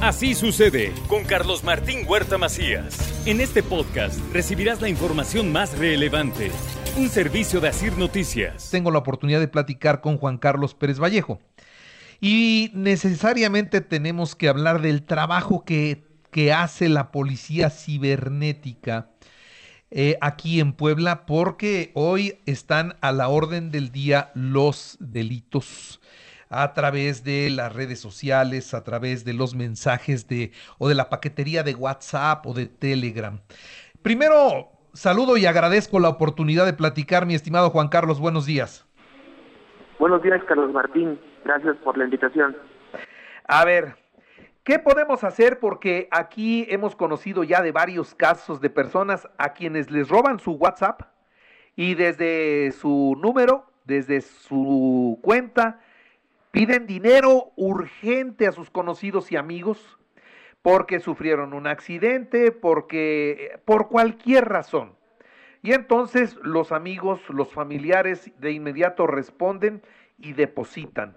Así sucede con Carlos Martín Huerta Macías. En este podcast recibirás la información más relevante. Un servicio de Asir Noticias. Tengo la oportunidad de platicar con Juan Carlos Pérez Vallejo. Y necesariamente tenemos que hablar del trabajo que, que hace la policía cibernética eh, aquí en Puebla, porque hoy están a la orden del día los delitos a través de las redes sociales, a través de los mensajes de o de la paquetería de WhatsApp o de Telegram. Primero, saludo y agradezco la oportunidad de platicar, mi estimado Juan Carlos. Buenos días. Buenos días, Carlos Martín. Gracias por la invitación. A ver, ¿qué podemos hacer? Porque aquí hemos conocido ya de varios casos de personas a quienes les roban su WhatsApp y desde su número, desde su cuenta, Piden dinero urgente a sus conocidos y amigos porque sufrieron un accidente, porque por cualquier razón. Y entonces los amigos, los familiares de inmediato responden y depositan.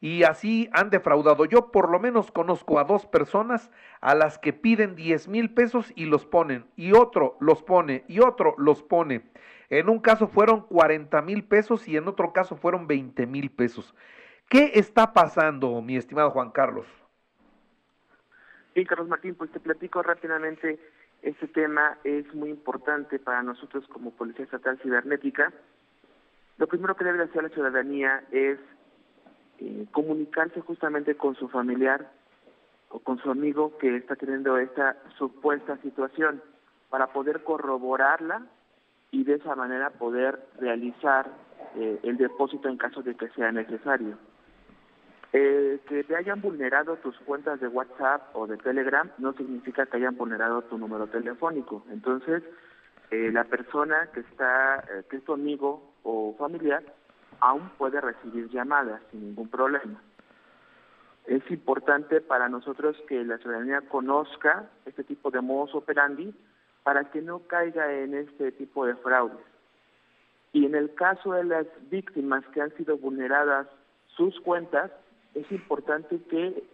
Y así han defraudado. Yo por lo menos conozco a dos personas a las que piden 10 mil pesos y los ponen. Y otro los pone y otro los pone. En un caso fueron 40 mil pesos y en otro caso fueron 20 mil pesos. ¿Qué está pasando, mi estimado Juan Carlos? Sí, Carlos Martín, pues te platico rápidamente. Este tema es muy importante para nosotros como Policía Estatal Cibernética. Lo primero que debe hacer la ciudadanía es eh, comunicarse justamente con su familiar o con su amigo que está teniendo esta supuesta situación para poder corroborarla y de esa manera poder realizar eh, el depósito en caso de que sea necesario. Eh, que te hayan vulnerado tus cuentas de WhatsApp o de Telegram no significa que hayan vulnerado tu número telefónico. Entonces, eh, la persona que está, eh, que es tu amigo o familiar, aún puede recibir llamadas sin ningún problema. Es importante para nosotros que la ciudadanía conozca este tipo de modus operandi para que no caiga en este tipo de fraudes. Y en el caso de las víctimas que han sido vulneradas sus cuentas, es importante que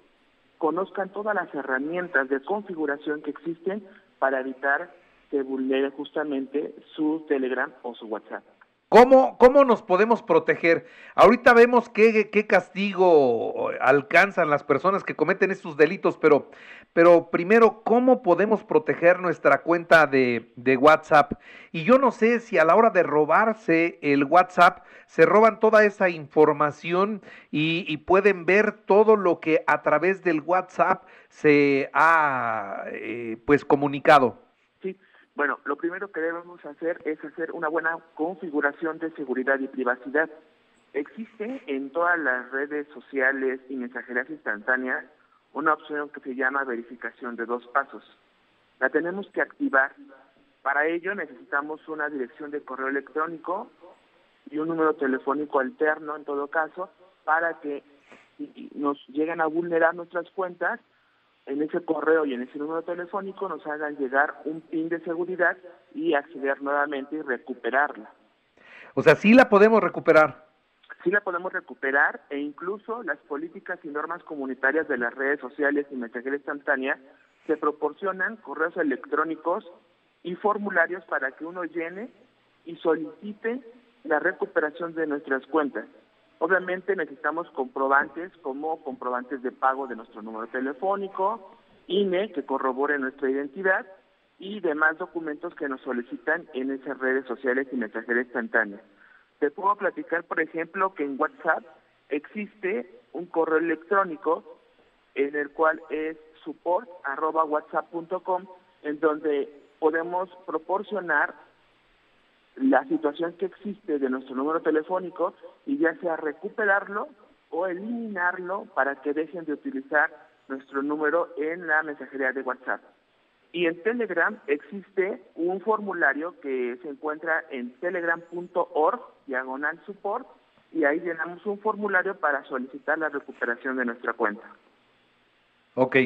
conozcan todas las herramientas de configuración que existen para evitar que vulnere justamente su Telegram o su WhatsApp. ¿Cómo, ¿Cómo nos podemos proteger? Ahorita vemos qué, qué castigo alcanzan las personas que cometen estos delitos, pero, pero primero, ¿cómo podemos proteger nuestra cuenta de, de WhatsApp? Y yo no sé si a la hora de robarse el WhatsApp se roban toda esa información y, pueden ver todo lo que a través del WhatsApp se ha eh, pues comunicado. Bueno, lo primero que debemos hacer es hacer una buena configuración de seguridad y privacidad. Existe en todas las redes sociales y mensajerías instantáneas una opción que se llama verificación de dos pasos. La tenemos que activar. Para ello necesitamos una dirección de correo electrónico y un número telefónico alterno en todo caso para que nos lleguen a vulnerar nuestras cuentas en ese correo y en ese número telefónico nos hagan llegar un PIN de seguridad y acceder nuevamente y recuperarla. O sea, sí la podemos recuperar. Sí la podemos recuperar e incluso las políticas y normas comunitarias de las redes sociales y mensajería instantánea se proporcionan correos electrónicos y formularios para que uno llene y solicite la recuperación de nuestras cuentas. Obviamente necesitamos comprobantes como comprobantes de pago de nuestro número telefónico, INE que corrobore nuestra identidad y demás documentos que nos solicitan en esas redes sociales y mensajería instantánea. Te puedo platicar, por ejemplo, que en WhatsApp existe un correo electrónico en el cual es support.whatsapp.com en donde podemos proporcionar la situación que existe de nuestro número telefónico y ya sea recuperarlo o eliminarlo para que dejen de utilizar nuestro número en la mensajería de WhatsApp. Y en Telegram existe un formulario que se encuentra en telegram.org, diagonal support, y ahí llenamos un formulario para solicitar la recuperación de nuestra cuenta. Ok,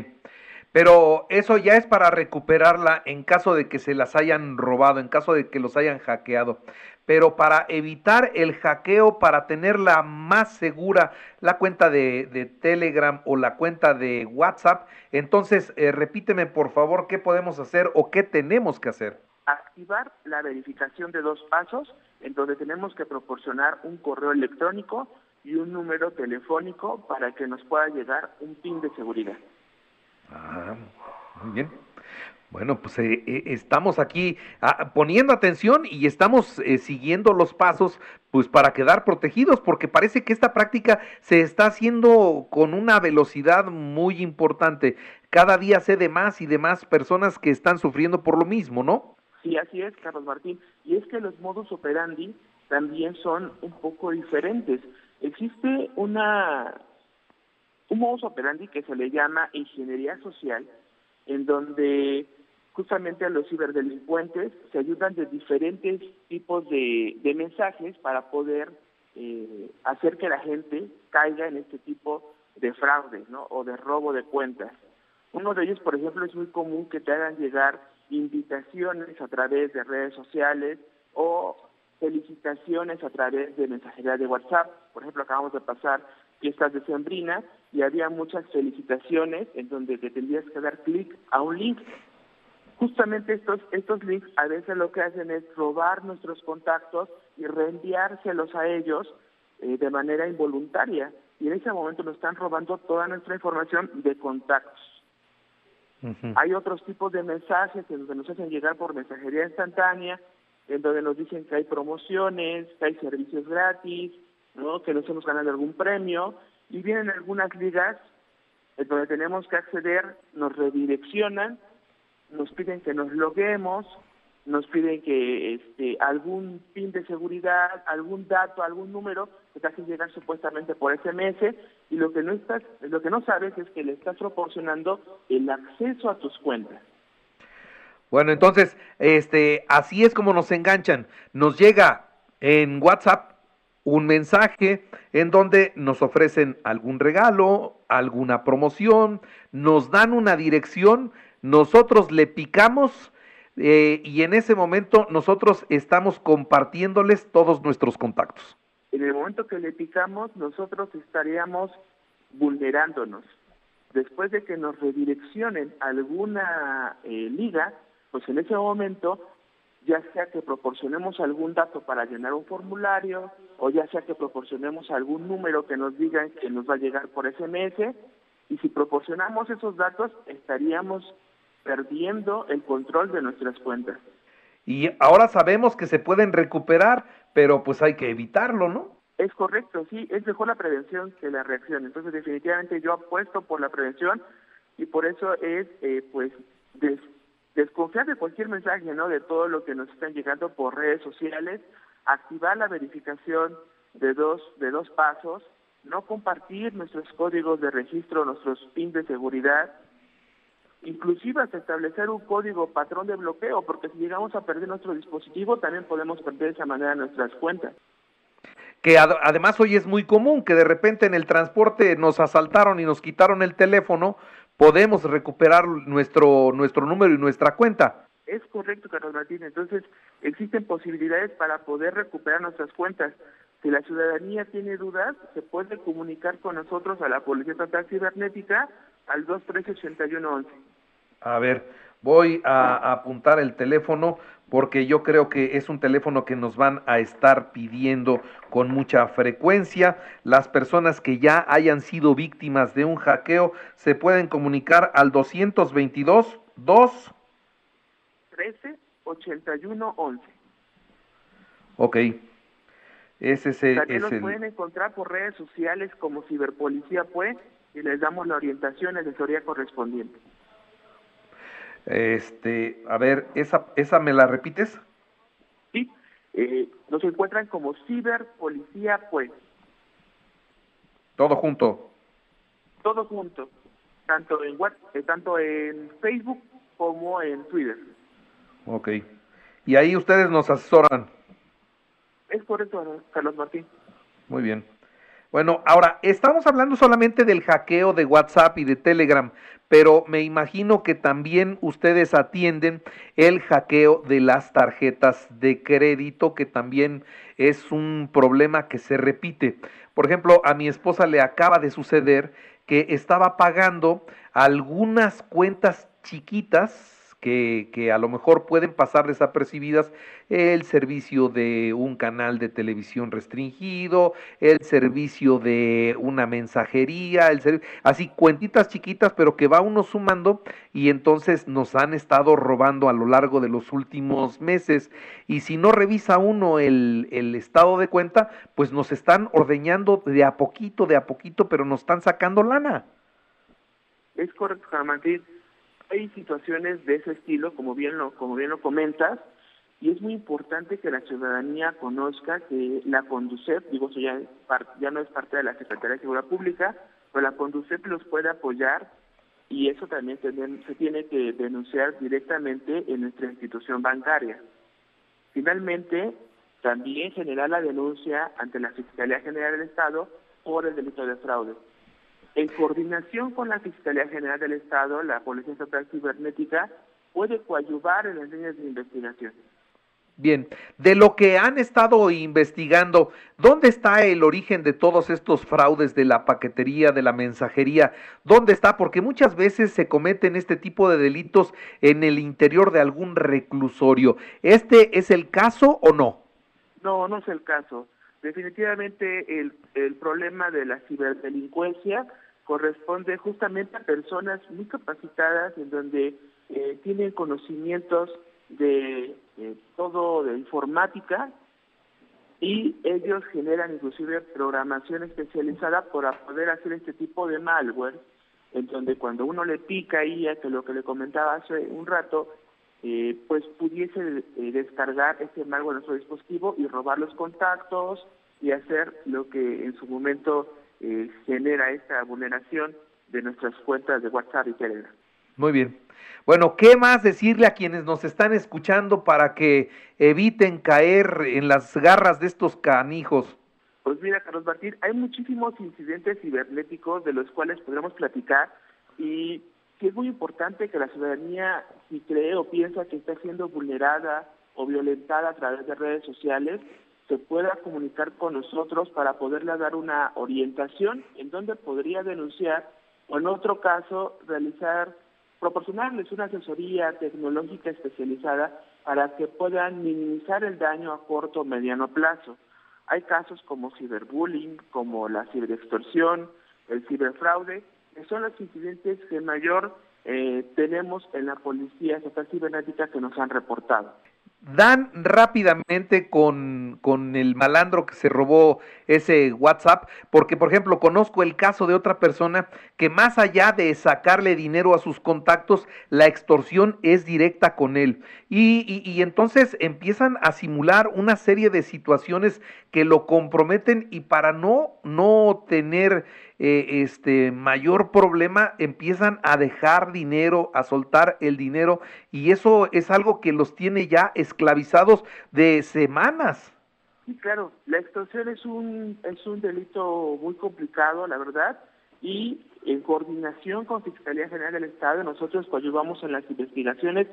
pero eso ya es para recuperarla en caso de que se las hayan robado, en caso de que los hayan hackeado. Pero para evitar el hackeo, para tenerla más segura, la cuenta de, Telegram o la cuenta de WhatsApp, entonces eh, repíteme por favor qué podemos hacer o qué tenemos que hacer. Activar la verificación de dos pasos, en donde tenemos que proporcionar un correo electrónico y un número telefónico para que nos pueda llegar un PIN de seguridad. Muy bien. Bueno, pues eh, eh, estamos aquí ah, poniendo atención y estamos eh, siguiendo los pasos pues para quedar protegidos porque parece que esta práctica se está haciendo con una velocidad muy importante. Cada día sé de más y de más personas que están sufriendo por lo mismo, ¿no? Sí, así es, Carlos Martín. Y es que los modus operandi también son un poco diferentes. Existe una un modus operandi que se le llama ingeniería social, en donde justamente a los ciberdelincuentes se ayudan de diferentes tipos de, mensajes para poder eh, hacer que la gente caiga en este tipo de fraude ¿no? o de robo de cuentas. Uno de ellos, por ejemplo, es muy común que te hagan llegar invitaciones a través de redes sociales o felicitaciones a través de mensajería de WhatsApp. Por ejemplo, acabamos de pasar fiestas decembrinas y había muchas felicitaciones en donde te tendrías que dar clic a un link. Justamente estos, estos links a veces lo que hacen es robar nuestros contactos y reenviárselos a ellos eh, de manera involuntaria. Y en ese momento nos están robando toda nuestra información de contactos. Hay otros tipos de mensajes en donde nos hacen llegar por mensajería instantánea, en donde nos dicen que hay promociones, que hay servicios gratis, ¿no? que nos hemos ganado algún premio, y vienen algunas ligas donde tenemos que acceder, nos redireccionan, nos piden que nos loguemos, nos piden que este, algún pin de seguridad, algún dato, algún número que te hacen llegar supuestamente por SMS y lo que no estás, lo que no sabes es que le estás proporcionando el acceso a tus cuentas. Bueno, entonces, este, así es como nos enganchan. Nos llega en WhatsApp un mensaje en donde nos ofrecen algún regalo, alguna promoción, nos dan una dirección, nosotros le picamos eh, y en ese momento nosotros estamos compartiéndoles todos nuestros contactos. En el momento que le picamos, nosotros estaríamos vulnerándonos. Después de que nos redireccionen alguna eh, liga, pues en ese momento, ya sea que proporcionemos algún dato para llenar un formulario, o ya sea que proporcionemos algún número que nos digan que nos va a llegar por SMS, y si proporcionamos esos datos, estaríamos perdiendo el control de nuestras cuentas. Y ahora sabemos que se pueden recuperar, pero pues hay que evitarlo, ¿no? Es correcto, sí, es mejor la prevención que la reacción. Entonces, definitivamente yo apuesto por la prevención y por eso es, eh, pues, des desconfiar de cualquier mensaje, ¿no? De todo lo que nos están llegando por redes sociales, activar la verificación de dos de dos pasos, no compartir nuestros códigos de registro, nuestros pins de seguridad, inclusive hasta establecer un código patrón de bloqueo, porque si llegamos a perder nuestro dispositivo, también podemos perder de esa manera nuestras cuentas. Que además hoy es muy común que de repente en el transporte nos asaltaron y nos quitaron el teléfono, podemos recuperar nuestro, nuestro número y nuestra cuenta. Es correcto, Carlos Martín. Entonces, existen posibilidades para poder recuperar nuestras cuentas. Si la ciudadanía tiene dudas, se puede comunicar con nosotros a la Policía Estatal Cibernética al 213-8111. A ver, voy a apuntar el teléfono porque yo creo que es un teléfono que nos van a estar pidiendo con mucha frecuencia. Las personas que ya hayan sido víctimas de un hackeo se pueden comunicar al 222 2 13 81 11. Ok. Ese es el, También los pueden encontrar por redes sociales como Ciberpolicía pues y les damos la orientación y asesoría correspondiente. Este, a ver, esa, esa me la repites. Sí, eh, nos encuentran como ciberpolicía, pues. Todo junto. Todo junto, tanto en WhatsApp, eh, tanto en Facebook como en Twitter. Ok. Y ahí ustedes nos asesoran. Es correcto, Carlos Martín. Muy bien. Bueno, ahora, estamos hablando solamente del hackeo de WhatsApp y de Telegram, pero me imagino que también ustedes atienden el hackeo de las tarjetas de crédito, que también es un problema que se repite. Por ejemplo, a mi esposa le acaba de suceder que estaba pagando algunas cuentas chiquitas que, a lo mejor pueden pasar desapercibidas, el servicio de un canal de televisión restringido, el servicio de una mensajería, el así cuentitas chiquitas, pero que va uno sumando y entonces nos han estado robando a lo largo de los últimos meses. Y si no revisa uno el, el estado de cuenta, pues nos están ordeñando de a poquito, de a poquito, pero nos están sacando lana. Es correcto, Martín hay situaciones de ese estilo, como bien lo, como bien lo comentas, y es muy importante que la ciudadanía conozca que la Conducef, digo, eso ya, ya no es parte de la Secretaría de Seguridad Pública, pero la Conducef los puede apoyar y eso también se tiene que denunciar directamente en nuestra institución bancaria. Finalmente, también generar la denuncia ante la Fiscalía General del Estado por el delito de fraude. En coordinación con la Fiscalía General del Estado, la Policía Estatal Cibernética puede coadyuvar en las líneas de investigación. Bien, de lo que han estado investigando, ¿dónde está el origen de todos estos fraudes de la paquetería, de la mensajería? ¿Dónde está? Porque muchas veces se cometen este tipo de delitos en el interior de algún reclusorio. ¿Este es el caso o no? No, no es el caso. Definitivamente el, el problema de la ciberdelincuencia corresponde justamente a personas muy capacitadas en donde eh, tienen conocimientos de todo de informática y ellos generan inclusive programación especializada para poder hacer este tipo de malware en donde cuando uno le pica ahí, que lo que le comentaba hace un rato, eh, pues pudiese eh, descargar ese malware en su dispositivo y robar los contactos y hacer lo que en su momento eh, genera esta vulneración de nuestras cuentas de WhatsApp y Telegram. Muy bien. Bueno, ¿qué más decirle a quienes nos están escuchando para que eviten caer en las garras de estos canijos? Pues mira, Carlos Martín, hay muchísimos incidentes cibernéticos de los cuales podemos platicar y sí es muy importante que la ciudadanía, si cree o piensa que está siendo vulnerada o violentada a través de redes sociales, se pueda comunicar con nosotros para poderle dar una orientación en donde podría denunciar o en otro caso realizar, proporcionarles una asesoría tecnológica especializada para que puedan minimizar el daño a corto o mediano plazo. Hay casos como ciberbullying, como la ciberextorsión, el ciberfraude, que son los incidentes que mayor eh, tenemos en la Policía Estatal Cibernética que nos han reportado dan rápidamente con, con, el malandro que se robó ese WhatsApp, porque por ejemplo conozco el caso de otra persona que más allá de sacarle dinero a sus contactos, la extorsión es directa con él. Y, y, y entonces empiezan a simular una serie de situaciones que lo comprometen y para no, no tener eh, este mayor problema empiezan a dejar dinero, a soltar el dinero y eso es algo que los tiene ya esclavizados de semanas. Sí, claro, la extorsión es un es un delito muy complicado, la verdad, y en coordinación con Fiscalía General del Estado nosotros ayudamos en las investigaciones.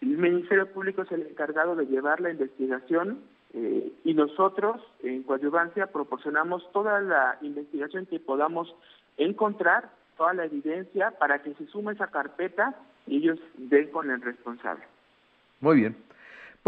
El Ministerio Público es el encargado de llevar la investigación eh, y nosotros, en coadyuvancia, proporcionamos toda la investigación que podamos encontrar, toda la evidencia, para que se sume esa carpeta y ellos den con el responsable. Muy bien.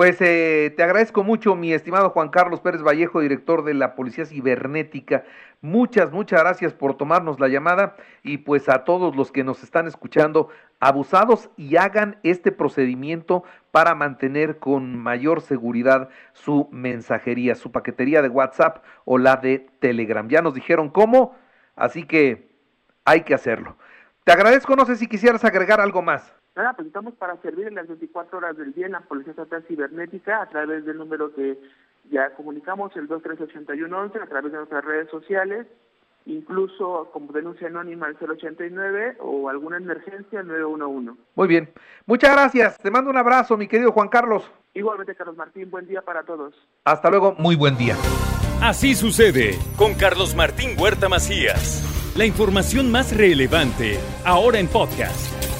Pues eh, te agradezco mucho, mi estimado Juan Carlos Pérez Vallejo, director de la Policía Cibernética. Muchas, muchas gracias por tomarnos la llamada y pues a todos los que nos están escuchando, abusados y hagan este procedimiento para mantener con mayor seguridad su mensajería, su paquetería de WhatsApp o la de Telegram. Ya nos dijeron cómo, así que hay que hacerlo. Te agradezco, no sé si quisieras agregar algo más. Nada, pues estamos para servir en las 24 horas del día en la Policía Estatal Cibernética a través del número que ya comunicamos, el 23811, a través de nuestras redes sociales incluso como denuncia anónima al 089 o alguna emergencia al 911. Muy bien. Muchas gracias. Te mando un abrazo, mi querido Juan Carlos. Igualmente, Carlos Martín, buen día para todos. Hasta luego. Muy buen día. Así sucede con Carlos Martín Huerta Macías. La información más relevante ahora en podcast.